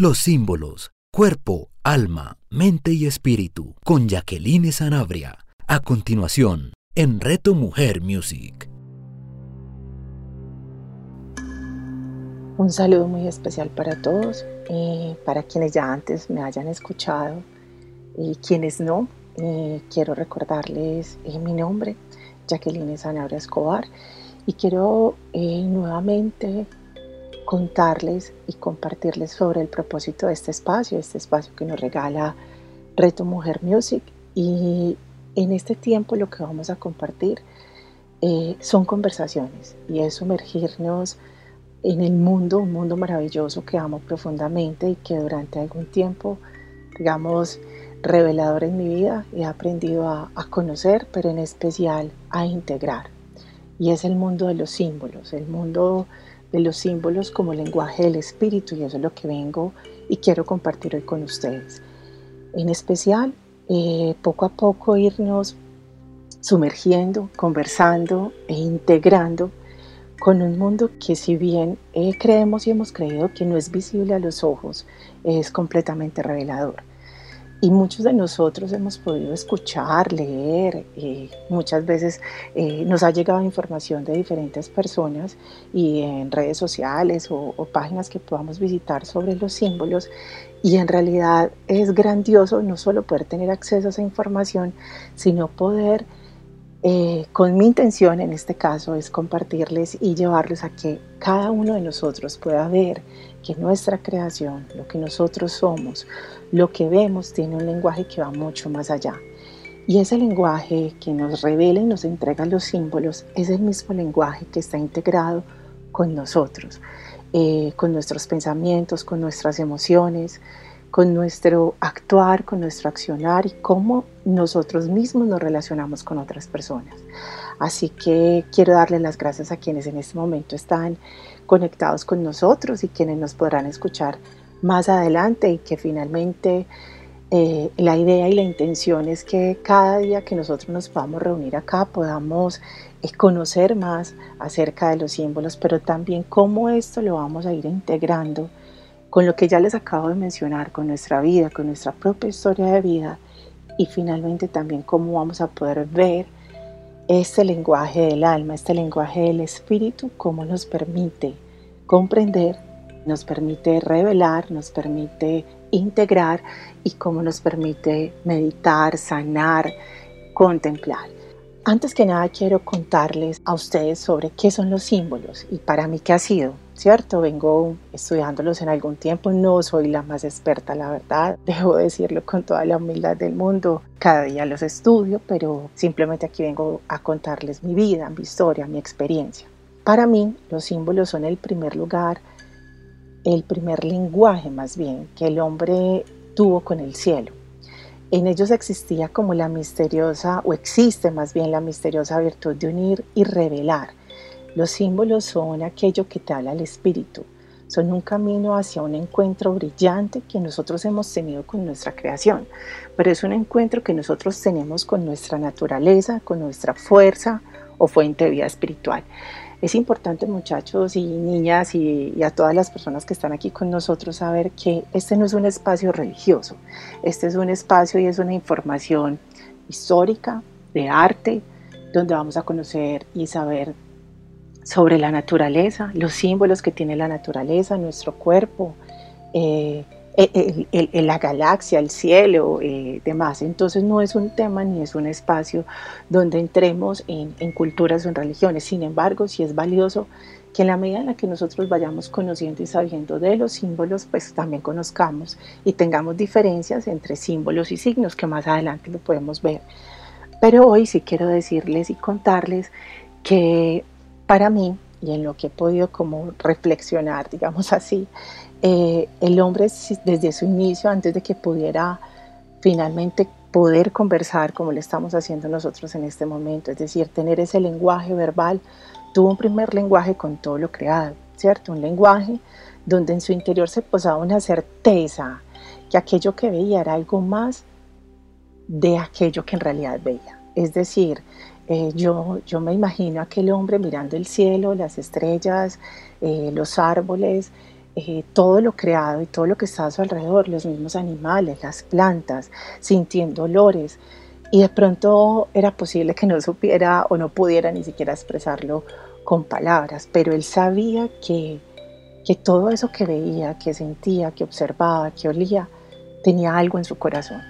Los símbolos, cuerpo, alma, mente y espíritu, con Jacqueline Sanabria. A continuación, en Reto Mujer Music. Un saludo muy especial para todos, eh, para quienes ya antes me hayan escuchado y quienes no. Eh, quiero recordarles eh, mi nombre, Jacqueline Sanabria Escobar, y quiero nuevamente contarles y compartirles sobre el propósito de este espacio, este espacio que nos regala Reto Mujer Music. Y en este tiempo lo que vamos a compartir son conversaciones y es sumergirnos en el mundo, un mundo maravilloso que amo profundamente y que durante algún tiempo, digamos, revelador en mi vida, he aprendido a, conocer, pero en especial a integrar. Y es el mundo de los símbolos, el mundo de los símbolos como lenguaje del espíritu, y eso es lo que vengo y quiero compartir hoy con ustedes. En especial, eh, poco a poco irnos sumergiendo, conversando e integrando con un mundo que si bien eh, creemos y hemos creído que no es visible a los ojos, es completamente revelador. Y muchos de nosotros hemos podido escuchar, leer, eh, muchas veces eh, nos ha llegado información de diferentes personas y en redes sociales o, o páginas que podamos visitar sobre los símbolos. Y en realidad es grandioso no solo poder tener acceso a esa información, sino poder eh, con mi intención en este caso es compartirles y llevarles a que cada uno de nosotros pueda ver que nuestra creación, lo que nosotros somos, lo que vemos tiene un lenguaje que va mucho más allá. Y ese lenguaje que nos revela y nos entrega los símbolos es el mismo lenguaje que está integrado con nosotros, eh, con nuestros pensamientos, con nuestras emociones, con nuestro actuar, con nuestro accionar y cómo nosotros mismos nos relacionamos con otras personas. Así que quiero darle las gracias a quienes en este momento están conectados con nosotros y quienes nos podrán escuchar más adelante y que finalmente eh, la idea y la intención es que cada día que nosotros nos podamos reunir acá podamos eh, conocer más acerca de los símbolos, pero también cómo esto lo vamos a ir integrando con lo que ya les acabo de mencionar, con nuestra vida, con nuestra propia historia de vida y finalmente también cómo vamos a poder ver este lenguaje del alma, este lenguaje del espíritu, cómo nos permite comprender, nos permite revelar, nos permite integrar y cómo nos permite meditar, sanar, contemplar. Antes que nada quiero contarles a ustedes sobre qué son los símbolos y para mí qué ha sido ¿cierto? Vengo estudiándolos en algún tiempo, no soy la más experta, la verdad, debo decirlo con toda la humildad del mundo, cada día los estudio, pero simplemente aquí vengo a contarles mi vida, mi historia, mi experiencia. Para mí, los símbolos son el primer lugar, el primer lenguaje más bien que el hombre tuvo con el cielo. En ellos existía como la misteriosa, o existe más bien la misteriosa virtud de unir y revelar los símbolos son aquello que te habla el espíritu, son un camino hacia un encuentro brillante que nosotros hemos tenido con nuestra creación, pero es un encuentro que nosotros tenemos con nuestra naturaleza, con nuestra fuerza o fuente de vida espiritual. Es importante muchachos y niñas y, y, a todas las personas que están aquí con nosotros saber que este no es un espacio religioso, este es un espacio y es una información histórica, de arte, donde vamos a conocer y saber sobre la naturaleza, los símbolos que tiene la naturaleza, nuestro cuerpo, eh, la galaxia, el cielo, eh, demás. Entonces no es un tema ni es un espacio donde entremos en, en, culturas o en religiones. Sin embargo, sí es valioso que en la medida en la que nosotros vayamos conociendo y sabiendo de los símbolos, pues también conozcamos y tengamos diferencias entre símbolos y signos que más adelante lo podemos ver. Pero hoy sí quiero decirles y contarles que para mí, y en lo que he podido como reflexionar, digamos así, eh, el hombre desde su inicio, antes de que pudiera finalmente poder conversar como le estamos haciendo nosotros en este momento, es decir, tener ese lenguaje verbal, tuvo un primer lenguaje con todo lo creado, ¿cierto? Un lenguaje donde en su interior se posaba una certeza que aquello que veía era algo más de aquello que en realidad veía. Es decir, eh, yo, yo me imagino a aquel hombre mirando el cielo, las estrellas, eh, los árboles, eh, todo lo creado y todo lo que está a su alrededor, los mismos animales, las plantas, sintiendo olores. Y de pronto era posible que no supiera o no pudiera ni siquiera expresarlo con palabras, pero él sabía que, que todo eso que veía, que sentía, que observaba, que olía, tenía algo en su corazón.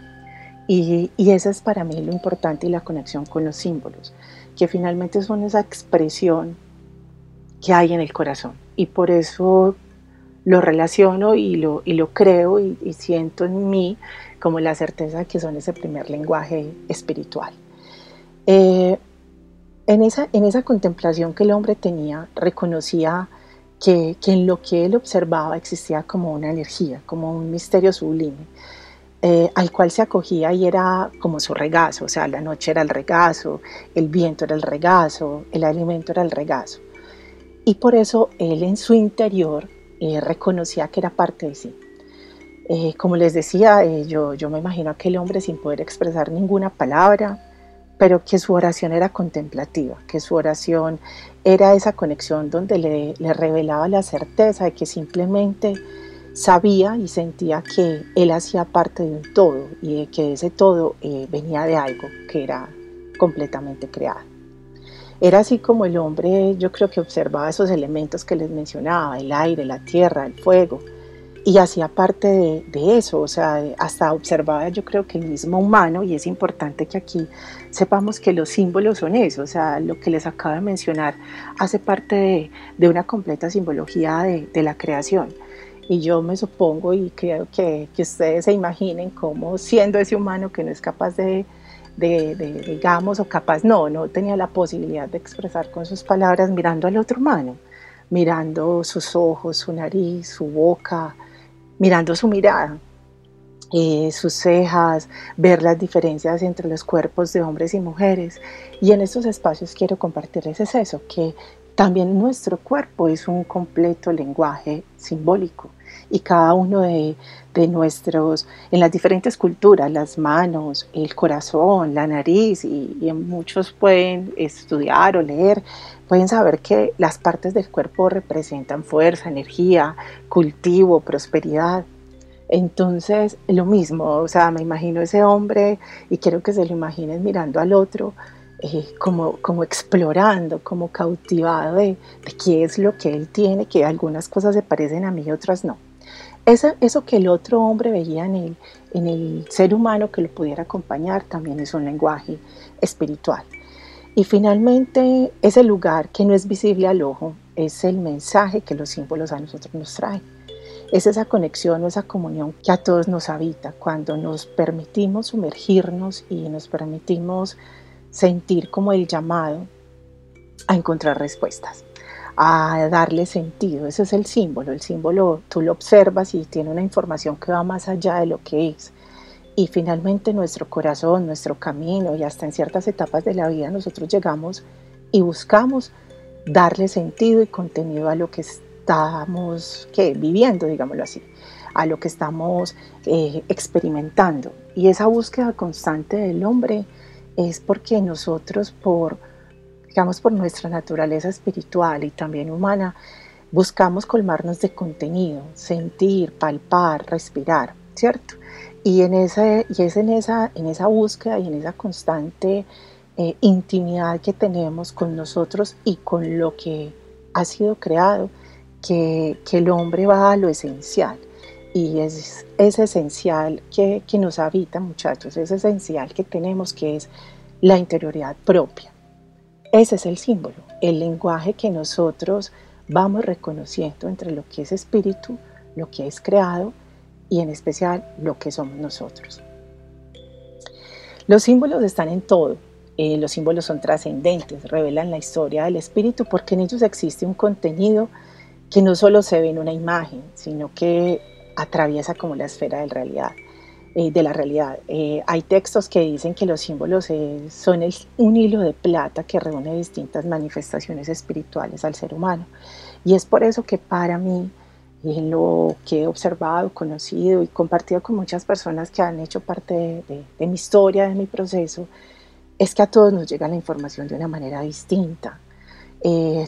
Y, y eso es para mí lo importante y la conexión con los símbolos, que finalmente son esa expresión que hay en el corazón. Y por eso lo relaciono y lo, y lo creo y, siento en mí como la certeza de que son ese primer lenguaje espiritual. Eh, en, esa, en esa contemplación que el hombre tenía, reconocía que, que, en lo que él observaba existía como una energía, como un misterio sublime, eh, al cual se acogía y era como su regazo, o sea, la noche era el regazo, el viento era el regazo, el alimento era el regazo. Y por eso él en su interior eh, reconocía que era parte de sí. Eh, como les decía, eh, yo, yo me imagino a aquel hombre sin poder expresar ninguna palabra, pero que su oración era contemplativa, que su oración era esa conexión donde le, le revelaba la certeza de que simplemente sabía y sentía que él hacía parte de un todo y que ese todo venía de algo que era completamente creado. Era así como el hombre, yo creo que observaba esos elementos que les mencionaba, el aire, la tierra, el fuego, y hacía parte de, eso, o sea, hasta observaba yo creo que el mismo humano, y es importante que aquí sepamos que los símbolos son eso, o sea, lo que les acabo de mencionar hace parte de, una completa simbología de, la creación. Y yo me supongo y creo que, que ustedes se imaginen cómo siendo ese humano que no es capaz de de, digamos, o capaz no, no tenía la posibilidad de expresar con sus palabras mirando al otro humano, mirando sus ojos, su nariz, su boca, mirando su mirada, eh, sus cejas, ver las diferencias entre los cuerpos de hombres y mujeres. Y en estos espacios quiero compartirles eso, que también nuestro cuerpo es un completo lenguaje simbólico y cada uno de, nuestros, en las diferentes culturas, las manos, el corazón, la nariz, y, muchos pueden estudiar o leer, pueden saber que las partes del cuerpo representan fuerza, energía, cultivo, prosperidad. Entonces, lo mismo, o sea, me imagino ese hombre y quiero que se lo imaginen mirando al otro, eh, como, como explorando, como cautivado de, de, qué es lo que él tiene, que algunas cosas se parecen a mí y otras no eso que el otro hombre veía en el, en el ser humano que lo pudiera acompañar también es un lenguaje espiritual. Y finalmente, ese lugar que no es visible al ojo es el mensaje que los símbolos a nosotros nos traen. Es esa conexión o esa comunión que a todos nos habita cuando nos permitimos sumergirnos y nos permitimos sentir como el llamado a encontrar respuestas a darle sentido. Ese es el símbolo. El símbolo tú lo observas y tiene una información que va más allá de lo que es. Y finalmente nuestro corazón, nuestro camino y hasta en ciertas etapas de la vida nosotros llegamos y buscamos darle sentido y contenido a lo que estamos viviendo, digámoslo así, a lo que estamos eh, experimentando. Y esa búsqueda constante del hombre es porque nosotros por digamos por nuestra naturaleza espiritual y también humana, buscamos colmarnos de contenido, sentir, palpar, respirar, ¿cierto? Y, en esa, y es en esa, en esa búsqueda y en esa constante eh, intimidad que tenemos con nosotros y con lo que ha sido creado, que, que el hombre va a lo esencial. Y es, es esencial que, que nos habita, muchachos, es esencial que tenemos, que es la interioridad propia. Ese es el símbolo, el lenguaje que nosotros vamos reconociendo entre lo que es espíritu, lo que es creado y en especial lo que somos nosotros. Los símbolos están en todo. Eh, los símbolos son trascendentes, revelan la historia del espíritu porque en ellos existe un contenido que no solo se ve en una imagen, sino que atraviesa como la esfera de realidad. Eh, de la realidad. Eh, hay textos que dicen que los símbolos eh, son un hilo de plata que reúne distintas manifestaciones espirituales al ser humano. Y es por eso que para mí, en lo que he observado, conocido y compartido con muchas personas que han hecho parte de, mi historia, de mi proceso, es que a todos nos llega la información de una manera distinta.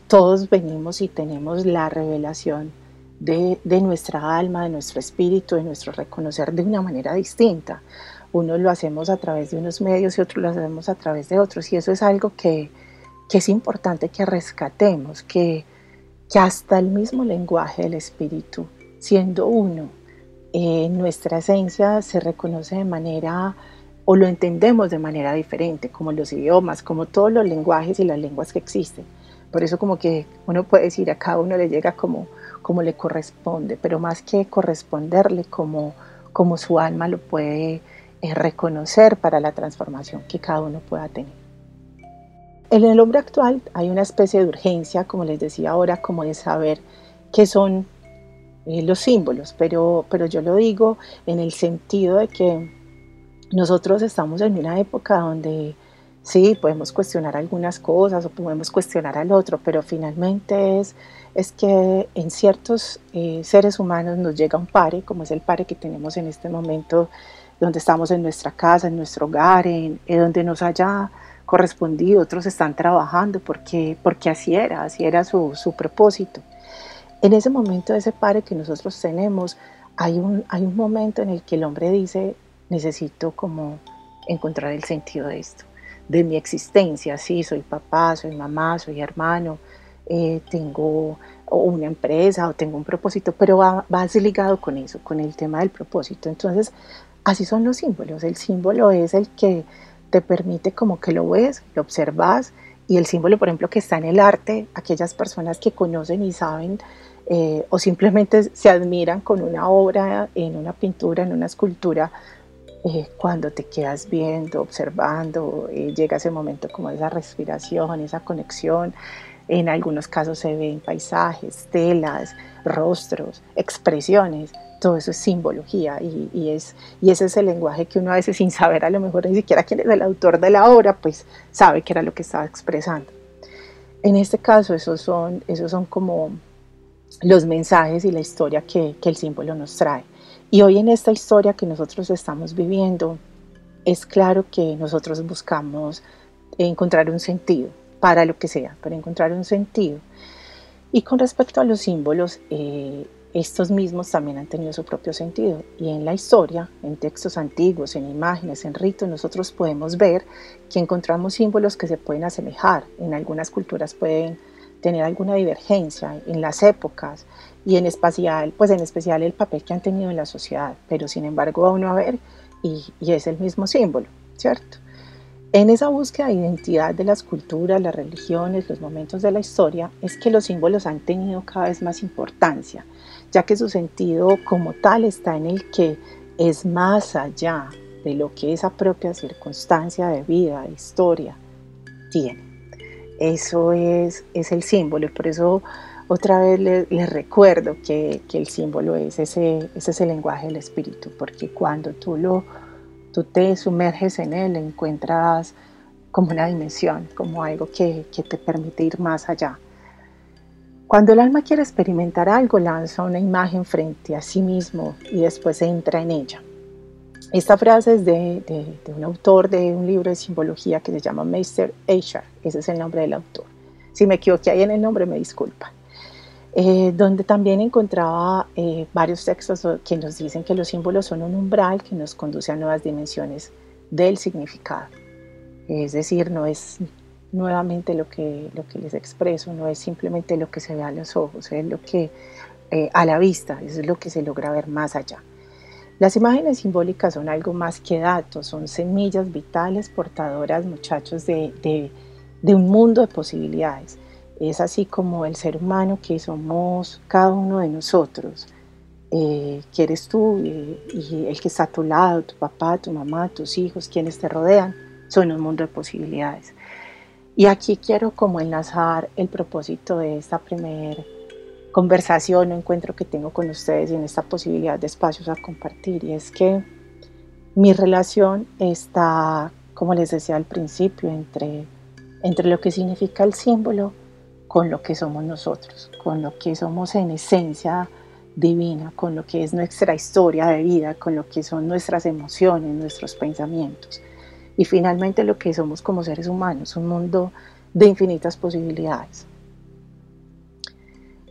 todos venimos y tenemos la revelación de, de, nuestra alma, de nuestro espíritu, de nuestro reconocer de una manera distinta. Uno lo hacemos a través de unos medios y otros lo hacemos a través de otros. Y eso es algo que, que es importante que rescatemos, que, que hasta el mismo lenguaje del espíritu, siendo uno, en nuestra esencia se reconoce de manera o lo entendemos de manera diferente, como los idiomas, como todos los lenguajes y las lenguas que existen. Por eso como que uno puede decir a cada uno le llega como, como le corresponde, pero más que corresponderle como, como su alma lo puede eh, reconocer para la transformación que cada uno pueda tener. En el hombre actual hay una especie de urgencia, como les decía ahora, como de saber qué son eh, los símbolos, pero, pero yo lo digo en el sentido de que nosotros estamos en una época donde sí, podemos cuestionar algunas cosas o podemos cuestionar al otro, pero finalmente es, es que en ciertos eh, seres humanos nos llega un pare, como es el pare que tenemos en este momento, donde estamos en nuestra casa, en nuestro hogar, en, donde nos haya correspondido, otros están trabajando porque, porque así era, así era su, su propósito. En ese momento, ese pare que nosotros tenemos, hay un, hay un momento en el que el hombre dice, necesito como encontrar el sentido de esto de mi existencia, sí, soy papá, soy mamá, soy hermano, eh, tengo una empresa o tengo un propósito, pero va, va ligado con eso, con el tema del propósito. Entonces, así son los símbolos. El símbolo es el que te permite como que lo ves, lo observas, y el símbolo, por ejemplo, que está en el arte, aquellas personas que conocen y saben eh, o simplemente se admiran con una obra, en una pintura, en una escultura, eh, cuando te quedas viendo, observando, eh, llega ese momento como esa respiración, esa conexión. En algunos casos se ven paisajes, telas, rostros, expresiones. Todo eso es simbología y, es, y ese es el lenguaje que uno a veces sin saber a lo mejor ni siquiera quién es el autor de la obra, pues sabe que era lo que estaba expresando. En este caso, esos son, esos son como los mensajes y la historia que, que el símbolo nos trae. Y hoy en esta historia que nosotros estamos viviendo, es claro que nosotros buscamos encontrar un sentido para lo que sea, para encontrar un sentido. Y con respecto a los símbolos, eh, estos mismos también han tenido su propio sentido. Y en la historia, en textos antiguos, en imágenes, en ritos, nosotros podemos ver que encontramos símbolos que se pueden asemejar. En algunas culturas pueden tener alguna divergencia en las épocas, y en especial, pues en especial el papel que han tenido en la sociedad, pero sin embargo va uno a ver y, y es el mismo símbolo, ¿cierto? En esa búsqueda de identidad de las culturas, las religiones, los momentos de la historia, es que los símbolos han tenido cada vez más importancia, ya que su sentido como tal está en el que es más allá de lo que esa propia circunstancia de vida, de historia, tiene. Eso es, es el símbolo y por eso otra vez les, recuerdo que, el símbolo es ese, ese lenguaje del espíritu, porque cuando tú, lo, tú te sumerges en él, encuentras como una dimensión, como algo que, que te permite ir más allá. Cuando el alma quiere experimentar algo, lanza una imagen frente a sí mismo y después entra en ella. Esta frase es de, de, un autor de un libro de simbología que se llama Meister Eichar, ese es el nombre del autor. Si me equivoqué ahí en el nombre, me disculpan. Eh, donde también encontraba eh, varios textos que nos dicen que los símbolos son un umbral que nos conduce a nuevas dimensiones del significado. Es decir, no es nuevamente lo que, lo que les expreso, no es simplemente lo que se ve a los ojos, es lo que eh, a la vista, es lo que se logra ver más allá. Las imágenes simbólicas son algo más que datos, son semillas vitales portadoras, muchachos, de, de, de un mundo de posibilidades es así como el ser humano que somos cada uno de nosotros, eh, que eres tú eh, y el que está a tu lado, tu papá, tu mamá, tus hijos, quienes te rodean, son un mundo de posibilidades. Y aquí quiero como enlazar el propósito de esta primera conversación o encuentro que tengo con ustedes y en esta posibilidad de espacios a compartir. Y es que mi relación está, como les decía al principio, entre, entre lo que significa el símbolo con lo que somos nosotros, con lo que somos en esencia divina, con lo que es nuestra historia de vida, con lo que son nuestras emociones, nuestros pensamientos. Y finalmente lo que somos como seres humanos, un mundo de infinitas posibilidades.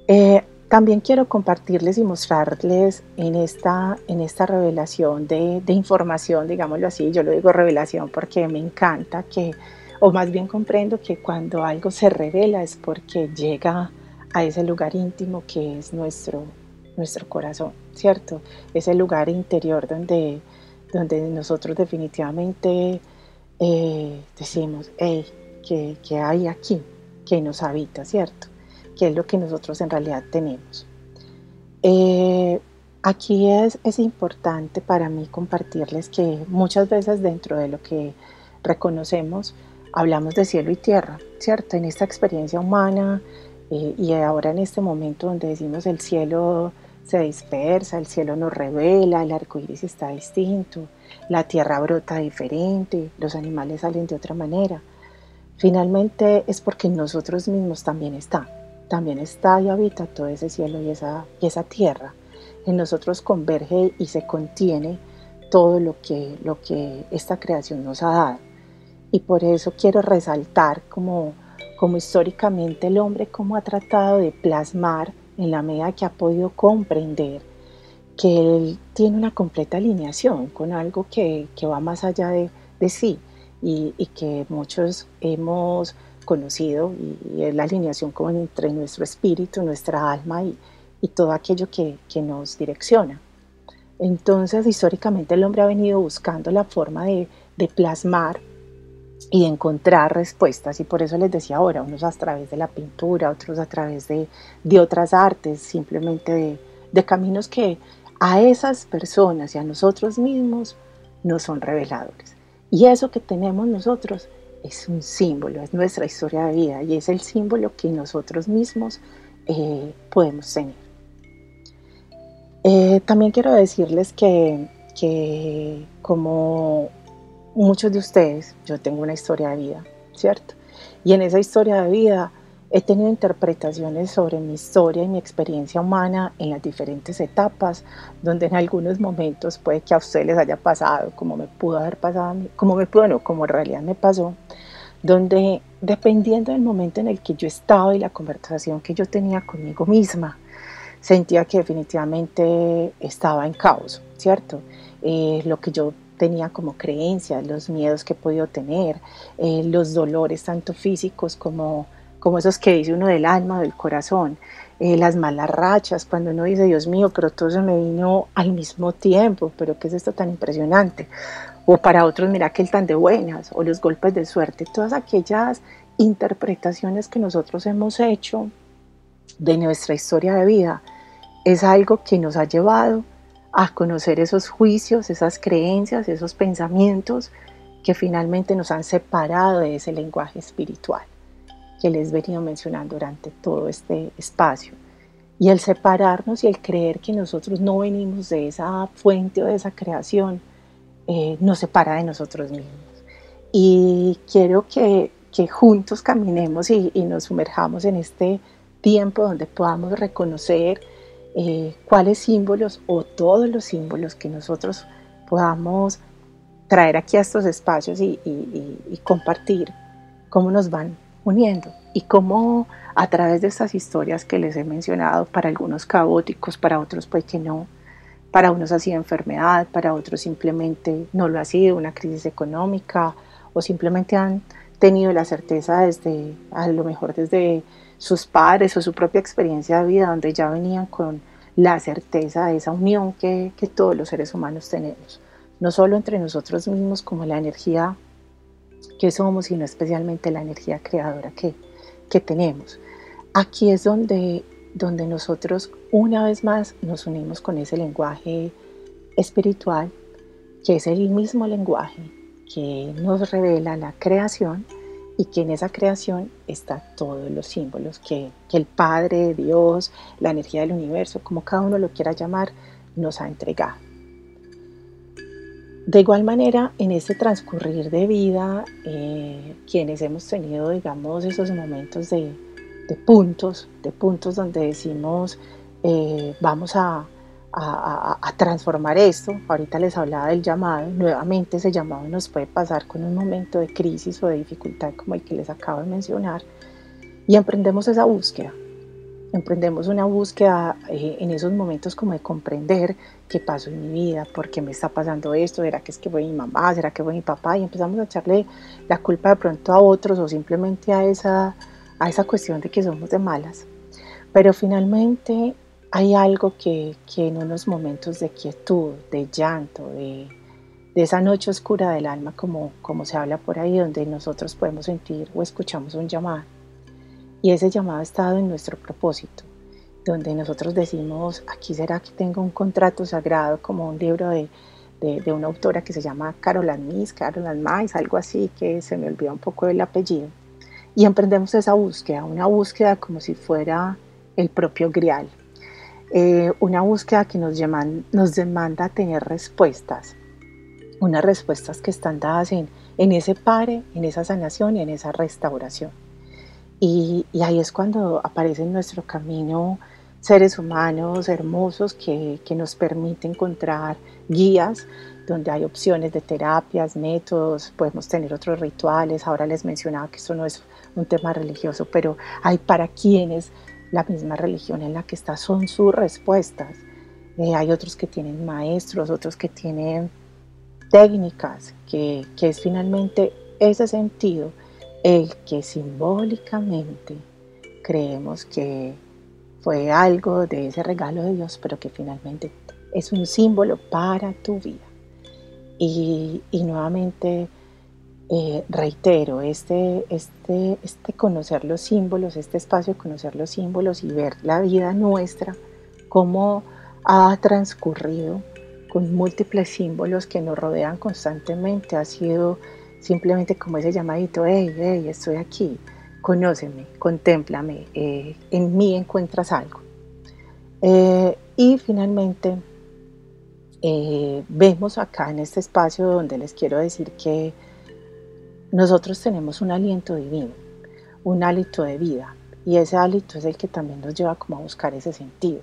Eh, También quiero compartirles y mostrarles en esta, en esta revelación de, de, información, digámoslo así, yo lo digo revelación porque me encanta que, o más bien comprendo que cuando algo se revela es porque llega a ese lugar íntimo que es nuestro, nuestro corazón, ¿cierto? Ese lugar interior donde, donde nosotros definitivamente eh, decimos, hey, ¿qué, ¿qué hay aquí? que nos habita, ¿cierto? que es lo que nosotros en realidad tenemos. Eh, aquí es, es importante para mí compartirles que muchas veces dentro de lo que reconocemos hablamos de cielo y tierra, ¿cierto? En esta experiencia humana eh, y ahora en este momento donde decimos el cielo se dispersa, el cielo nos revela, el arco iris está distinto, la tierra brota diferente, los animales salen de otra manera. Finalmente es porque nosotros mismos también estamos también está y habita todo ese cielo y esa, y esa tierra. En nosotros converge y se contiene todo lo que, lo que esta creación nos ha dado. Y por eso quiero resaltar como, como históricamente el hombre como ha tratado de plasmar en la medida que ha podido comprender que él tiene una completa alineación con algo que, que va más allá de, de sí y, y, que muchos hemos conocido y, es la alineación como entre nuestro espíritu, nuestra alma y, y todo aquello que, que, nos direcciona. Entonces, históricamente el hombre ha venido buscando la forma de, de plasmar y encontrar respuestas y por eso les decía ahora, unos a través de la pintura, otros a través de, de otras artes, simplemente de, caminos que a esas personas y a nosotros mismos no son reveladores. Y eso que tenemos nosotros es un símbolo, es nuestra historia de vida y es el símbolo que nosotros mismos eh, podemos tener. Eh, también quiero decirles que, que como muchos de ustedes, yo tengo una historia de vida, ¿cierto? Y en esa historia de vida He tenido interpretaciones sobre mi historia y mi experiencia humana en las diferentes etapas, donde en algunos momentos puede que a ustedes les haya pasado, como me pudo haber pasado, como me pudo, no, como en realidad me pasó, donde dependiendo del momento en el que yo estaba y la conversación que yo tenía conmigo misma, sentía que definitivamente estaba en caos, ¿cierto? Eh, lo que yo tenía como creencias, los miedos que he podido tener, eh, los dolores tanto físicos como como esos que dice uno del alma, del corazón, eh, las malas rachas, cuando uno dice, Dios mío, pero todo se me vino al mismo tiempo, pero ¿qué es esto tan impresionante? O para otros, mira que el tan de buenas, o los golpes de suerte, todas aquellas interpretaciones que nosotros hemos hecho de nuestra historia de vida, es algo que nos ha llevado a conocer esos juicios, esas creencias, esos pensamientos que finalmente nos han separado de ese lenguaje espiritual que les he venido mencionando durante todo este espacio. Y el separarnos y el creer que nosotros no venimos de esa fuente o de esa creación, eh, nos separa de nosotros mismos. Y quiero que, que juntos caminemos y, y, nos sumerjamos en este tiempo donde podamos reconocer eh, cuáles símbolos o todos los símbolos que nosotros podamos traer aquí a estos espacios y, y, y compartir, cómo nos van uniendo y cómo a través de estas historias que les he mencionado, para algunos caóticos, para otros pues que no, para unos ha sido enfermedad, para otros simplemente no lo ha sido, una crisis económica o simplemente han tenido la certeza desde, a lo mejor desde sus padres o su propia experiencia de vida, donde ya venían con la certeza de esa unión que, que todos los seres humanos tenemos, no solo entre nosotros mismos como la energía que somos, sino especialmente la energía creadora que, que tenemos. Aquí es donde, donde nosotros una vez más nos unimos con ese lenguaje espiritual, que es el mismo lenguaje que nos revela la creación y que en esa creación está todos los símbolos que, que el Padre, Dios, la energía del universo, como cada uno lo quiera llamar, nos ha entregado. De igual manera, en este transcurrir de vida, eh, quienes hemos tenido, digamos, esos momentos de, puntos, de puntos donde decimos, eh, vamos a, transformar esto. Ahorita les hablaba del llamado, nuevamente ese llamado nos puede pasar con un momento de crisis o de dificultad como el que les acabo de mencionar y emprendemos esa búsqueda. emprendemos una búsqueda eh, en esos momentos como de comprender qué pasó en mi vida, por qué me está pasando esto, ¿será que es que fue mi mamá, será que fue mi papá? Y empezamos a echarle la culpa de pronto a otros o simplemente a esa, a esa cuestión de que somos de malas. Pero finalmente hay algo que, que en unos momentos de quietud, de llanto, de, de esa noche oscura del alma, como, como se habla por ahí, donde nosotros podemos sentir o escuchamos un llamado y ese llamado ha estado en nuestro propósito, donde nosotros decimos, aquí será que tengo un contrato sagrado, como un libro de, de, una autora que se llama Carolan Miss, Carolan Mais, algo así, que se me olvida un poco el apellido. Y emprendemos esa búsqueda, una búsqueda como si fuera el propio grial, eh, una búsqueda que nos, llaman, nos demanda tener respuestas, unas respuestas que están dadas en, en ese pare, en esa sanación y en esa restauración. Y, ahí es cuando aparecen en nuestro camino seres humanos hermosos que, que, nos permiten encontrar guías donde hay opciones de terapias, métodos, podemos tener otros rituales. Ahora les mencionaba que esto no es un tema religioso, pero hay para quienes la misma religión en la que está son sus respuestas. Eh, hay otros que tienen maestros, otros que tienen técnicas, que, que es finalmente ese sentido el que simbólicamente creemos que fue algo de ese regalo de Dios, pero que finalmente es un símbolo para tu vida. Y, nuevamente eh, reitero, este, este, este conocer los símbolos, este espacio de conocer los símbolos y ver la vida nuestra, cómo ha transcurrido con múltiples símbolos que nos rodean constantemente, ha sido simplemente como ese llamadito, hey, hey, estoy aquí, conóceme, contémplame, eh, en mí encuentras algo. Eh, y finalmente, vemos acá en este espacio donde les quiero decir que nosotros tenemos un aliento divino, un hálito de vida, y ese hálito es el que también nos lleva como a buscar ese sentido,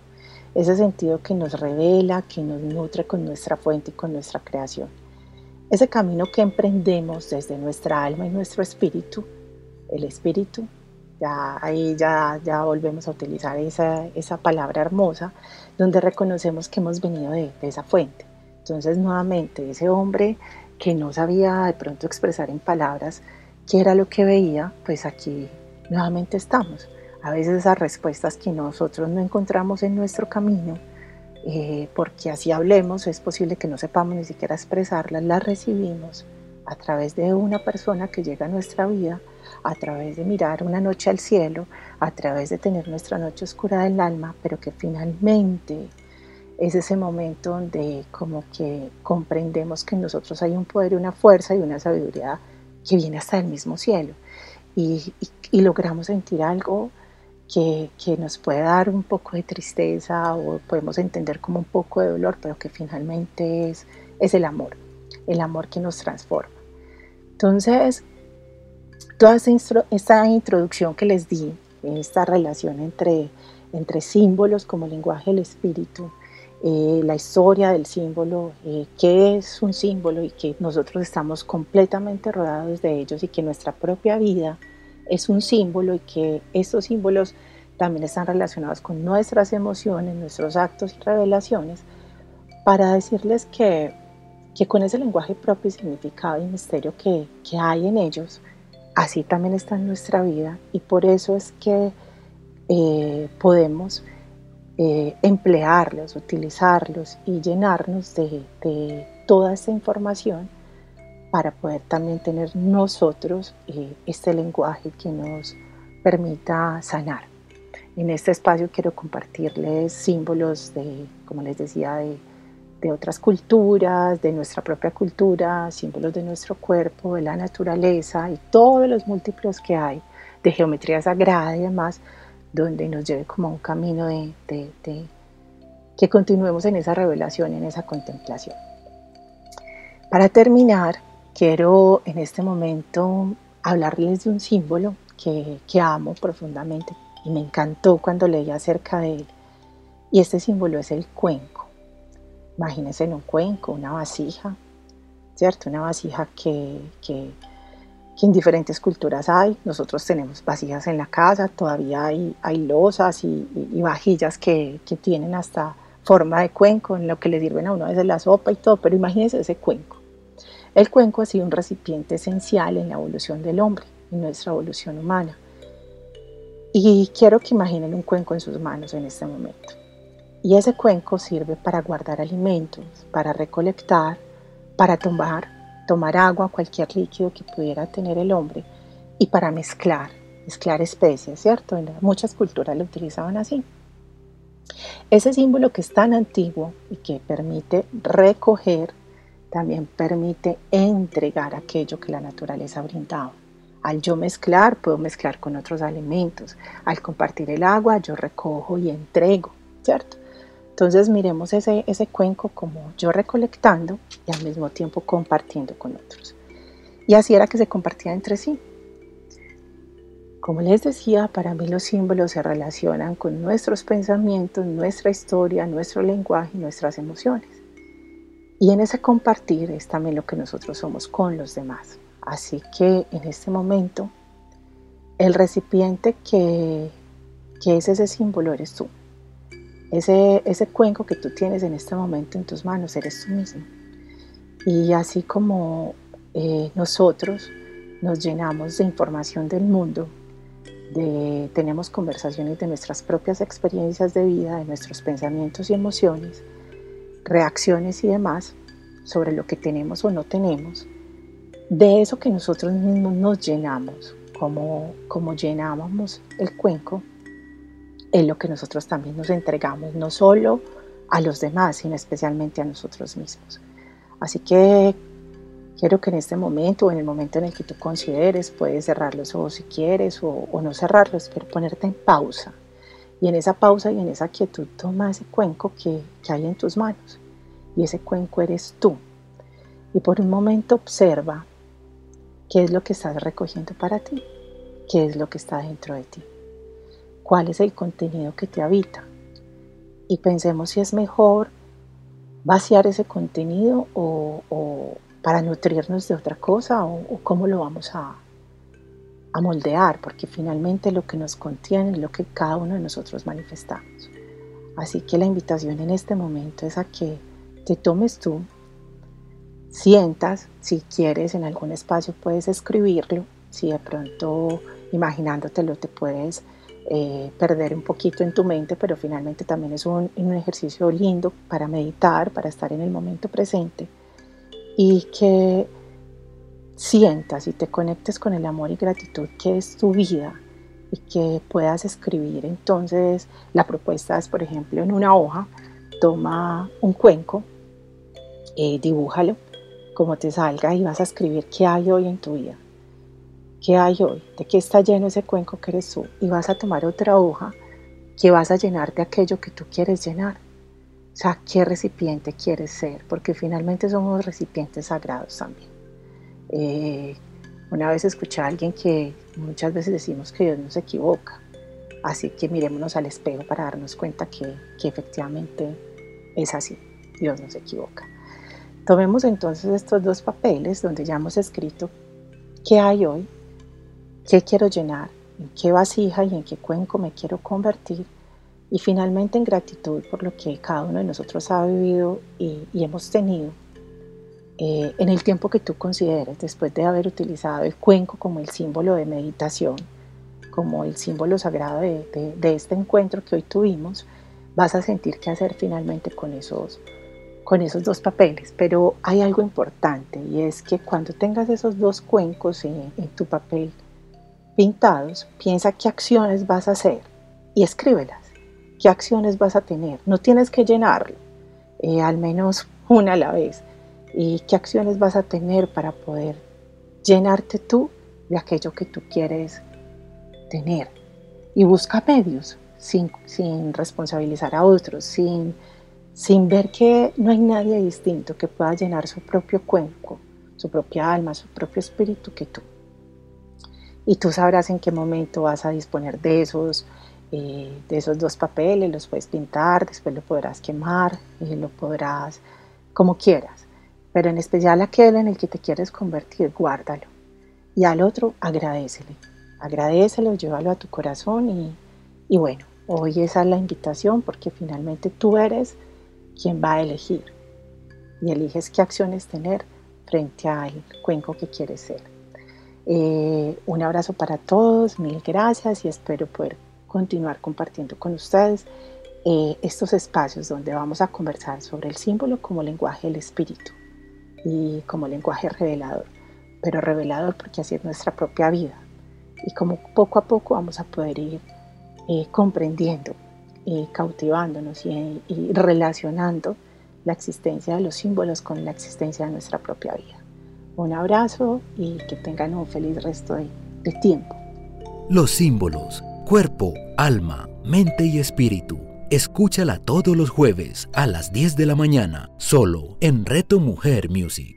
ese sentido que nos revela, que nos nutre con nuestra fuente y con nuestra creación. Ese camino que emprendemos desde nuestra alma y nuestro espíritu, el espíritu, ya ahí ya, ya volvemos a utilizar esa, esa palabra hermosa, donde reconocemos que hemos venido de, de esa fuente. Entonces, nuevamente, ese hombre que no sabía de pronto expresar en palabras qué era lo que veía, pues aquí nuevamente estamos. A veces esas respuestas que nosotros no encontramos en nuestro camino, eh, porque así hablemos, es posible que no sepamos ni siquiera expresarlas, las recibimos a través de una persona que llega a nuestra vida, a través de mirar una noche al cielo, a través de tener nuestra noche oscura del alma, pero que finalmente es ese momento donde como que comprendemos que en nosotros hay un poder y una fuerza y una sabiduría que viene hasta el mismo cielo y logramos sentir algo que, nos puede dar un poco de tristeza o podemos entender como un poco de dolor, pero que finalmente es, es el amor, el amor que nos transforma. Entonces, toda esta, introducción que les di, esta relación entre, entre símbolos como lenguaje del espíritu, eh, la historia del símbolo, eh, qué es un símbolo y que nosotros estamos completamente rodeados de ellos y que nuestra propia vida es un símbolo y que estos símbolos también están relacionados con nuestras emociones, nuestros actos y revelaciones, para decirles que, que con ese lenguaje propio y significado y misterio que, que hay en ellos, así también está en nuestra vida y por eso es que eh, podemos eh, emplearlos, utilizarlos y llenarnos de, de toda esta información para poder también tener nosotros eh, este lenguaje que nos permita sanar. En este espacio quiero compartirles símbolos de, como les decía, de, de otras culturas, de nuestra propia cultura, símbolos de nuestro cuerpo, de la naturaleza y todos los múltiplos que hay, de geometría sagrada y demás, donde nos lleve como a un camino de, que continuemos en esa revelación, en esa contemplación. Para terminar, Quiero en este momento hablarles de un símbolo que, amo profundamente y me encantó cuando leí acerca de él. Y este símbolo es el cuenco. Imagínense en un cuenco, una vasija, ¿cierto? Una vasija que en diferentes culturas hay. Nosotros tenemos vasijas en la casa, todavía hay, hay losas y, vajillas que, que, tienen hasta forma de cuenco, en lo que le sirven a uno a veces la sopa y todo, pero imagínense ese cuenco. El cuenco ha sido un recipiente esencial en la evolución del hombre, en nuestra evolución humana. Y quiero que imaginen un cuenco en sus manos en este momento. Y ese cuenco sirve para guardar alimentos, para recolectar, para tomar, tomar agua, cualquier líquido que pudiera tener el hombre, y para mezclar, mezclar especies, ¿cierto? Muchas culturas lo utilizaban así. Ese símbolo que es tan antiguo y que permite recoger, también permite entregar aquello que la naturaleza ha brindado. Al yo mezclar, puedo mezclar con otros alimentos. Al compartir el agua, yo recojo y entrego, ¿cierto? Entonces miremos ese, cuenco como yo recolectando y al mismo tiempo compartiendo con otros. Y así era que se compartía entre sí. Como les decía, para mí los símbolos se relacionan con nuestros pensamientos, nuestra historia, nuestro lenguaje y nuestras emociones. Y en ese compartir es también lo que nosotros somos con los demás. Así que en este momento, el recipiente que, que es ese símbolo eres tú. Ese, ese cuenco que tú tienes en este momento en tus manos eres tú mismo. Y así como eh, nosotros nos llenamos de información del mundo, de, tenemos conversaciones de nuestras propias experiencias de vida, de nuestros pensamientos y emociones, reacciones y demás sobre lo que tenemos o no tenemos, de eso que nosotros mismos nos llenamos, como, como llenábamos el cuenco, es lo que nosotros también nos entregamos, no solo a los demás, sino especialmente a nosotros mismos. Así que quiero que en este momento o en el momento en el que tú consideres, puedes cerrar los ojos si quieres o, no cerrarlos, pero ponerte en pausa. Y en esa pausa y en esa quietud toma ese cuenco que, que hay en tus manos. Y ese cuenco eres tú. Y por un momento observa qué es lo que estás recogiendo para ti, qué es lo que está dentro de ti cuál es el contenido que te habita. Y pensemos si es mejor vaciar ese contenido o, para nutrirnos de otra cosa o, cómo lo vamos a, a moldear, porque finalmente lo que nos contiene es lo que cada uno de nosotros manifestamos. Así que la invitación en este momento es a que te tomes tú, sientas, si quieres en algún espacio puedes escribirlo, si de pronto imaginándotelo te puedes eh, perder un poquito en tu mente, pero finalmente también es un, un, ejercicio lindo para meditar, para estar en el momento presente y que sientas y te conectes con el amor y gratitud que es tu vida y que puedas escribir. Entonces, la propuesta es, por ejemplo, en una hoja, toma un cuenco, eh, dibújalo como te salga y vas a escribir qué hay hoy en tu vida ¿Qué hay hoy? ¿De qué está lleno ese cuenco que eres tú? Y vas a tomar otra hoja que vas a llenar de aquello que tú quieres llenar. O sea, ¿qué recipiente quieres ser? Porque finalmente somos recipientes sagrados también. Eh, una vez escuché a alguien que muchas veces decimos que Dios no se equivoca. Así que mirémonos al espejo para darnos cuenta que, que efectivamente es así. Dios no se equivoca. Tomemos entonces estos dos papeles donde ya hemos escrito qué hay hoy qué quiero llenar, en qué vasija y en qué cuenco me quiero convertir y finalmente en gratitud por lo que cada uno de nosotros ha vivido y, hemos tenido eh, en el tiempo que tú consideres después de haber utilizado el cuenco como el símbolo de meditación, como el símbolo sagrado de, de este encuentro que hoy tuvimos, vas a sentir qué hacer finalmente con esos, con esos dos papeles. Pero hay algo importante y es que cuando tengas esos dos cuencos en tu papel, pintados, piensa qué acciones vas a hacer y escríbelas. ¿Qué acciones vas a tener? No tienes que llenarlo, eh, al menos una a la vez. ¿Y qué acciones vas a tener para poder llenarte tú de aquello que tú quieres tener? Y busca medios sin, sin responsabilizar a otros, sin, sin ver que no hay nadie distinto que pueda llenar su propio cuenco, su propia alma, su propio espíritu que tú y tú sabrás en qué momento vas a disponer de esos, eh, de esos dos papeles, los puedes pintar, después lo podrás quemar, y lo podrás como quieras, pero en especial aquel en el que te quieres convertir, guárdalo. y al otro agradecele. Agradecele, llévalo a tu corazón y, y bueno, hoy esa es la invitación porque finalmente tú eres quien va a elegir y eliges qué acciones tener frente al cuenco que quieres ser. Eh, un abrazo para todos, mil gracias y espero poder continuar compartiendo con ustedes eh, estos espacios donde vamos a conversar sobre el símbolo como lenguaje del espíritu y como lenguaje revelador, pero revelador porque así es nuestra propia vida y como poco a poco vamos a poder ir eh, comprendiendo, cautivándonos y relacionando la existencia de los símbolos con la existencia de nuestra propia vida. Un abrazo y que tengan un feliz resto de, tiempo. Los símbolos, cuerpo, alma, mente y espíritu. Escúchala todos los jueves a las 10 de la mañana, solo en Reto Mujer Music.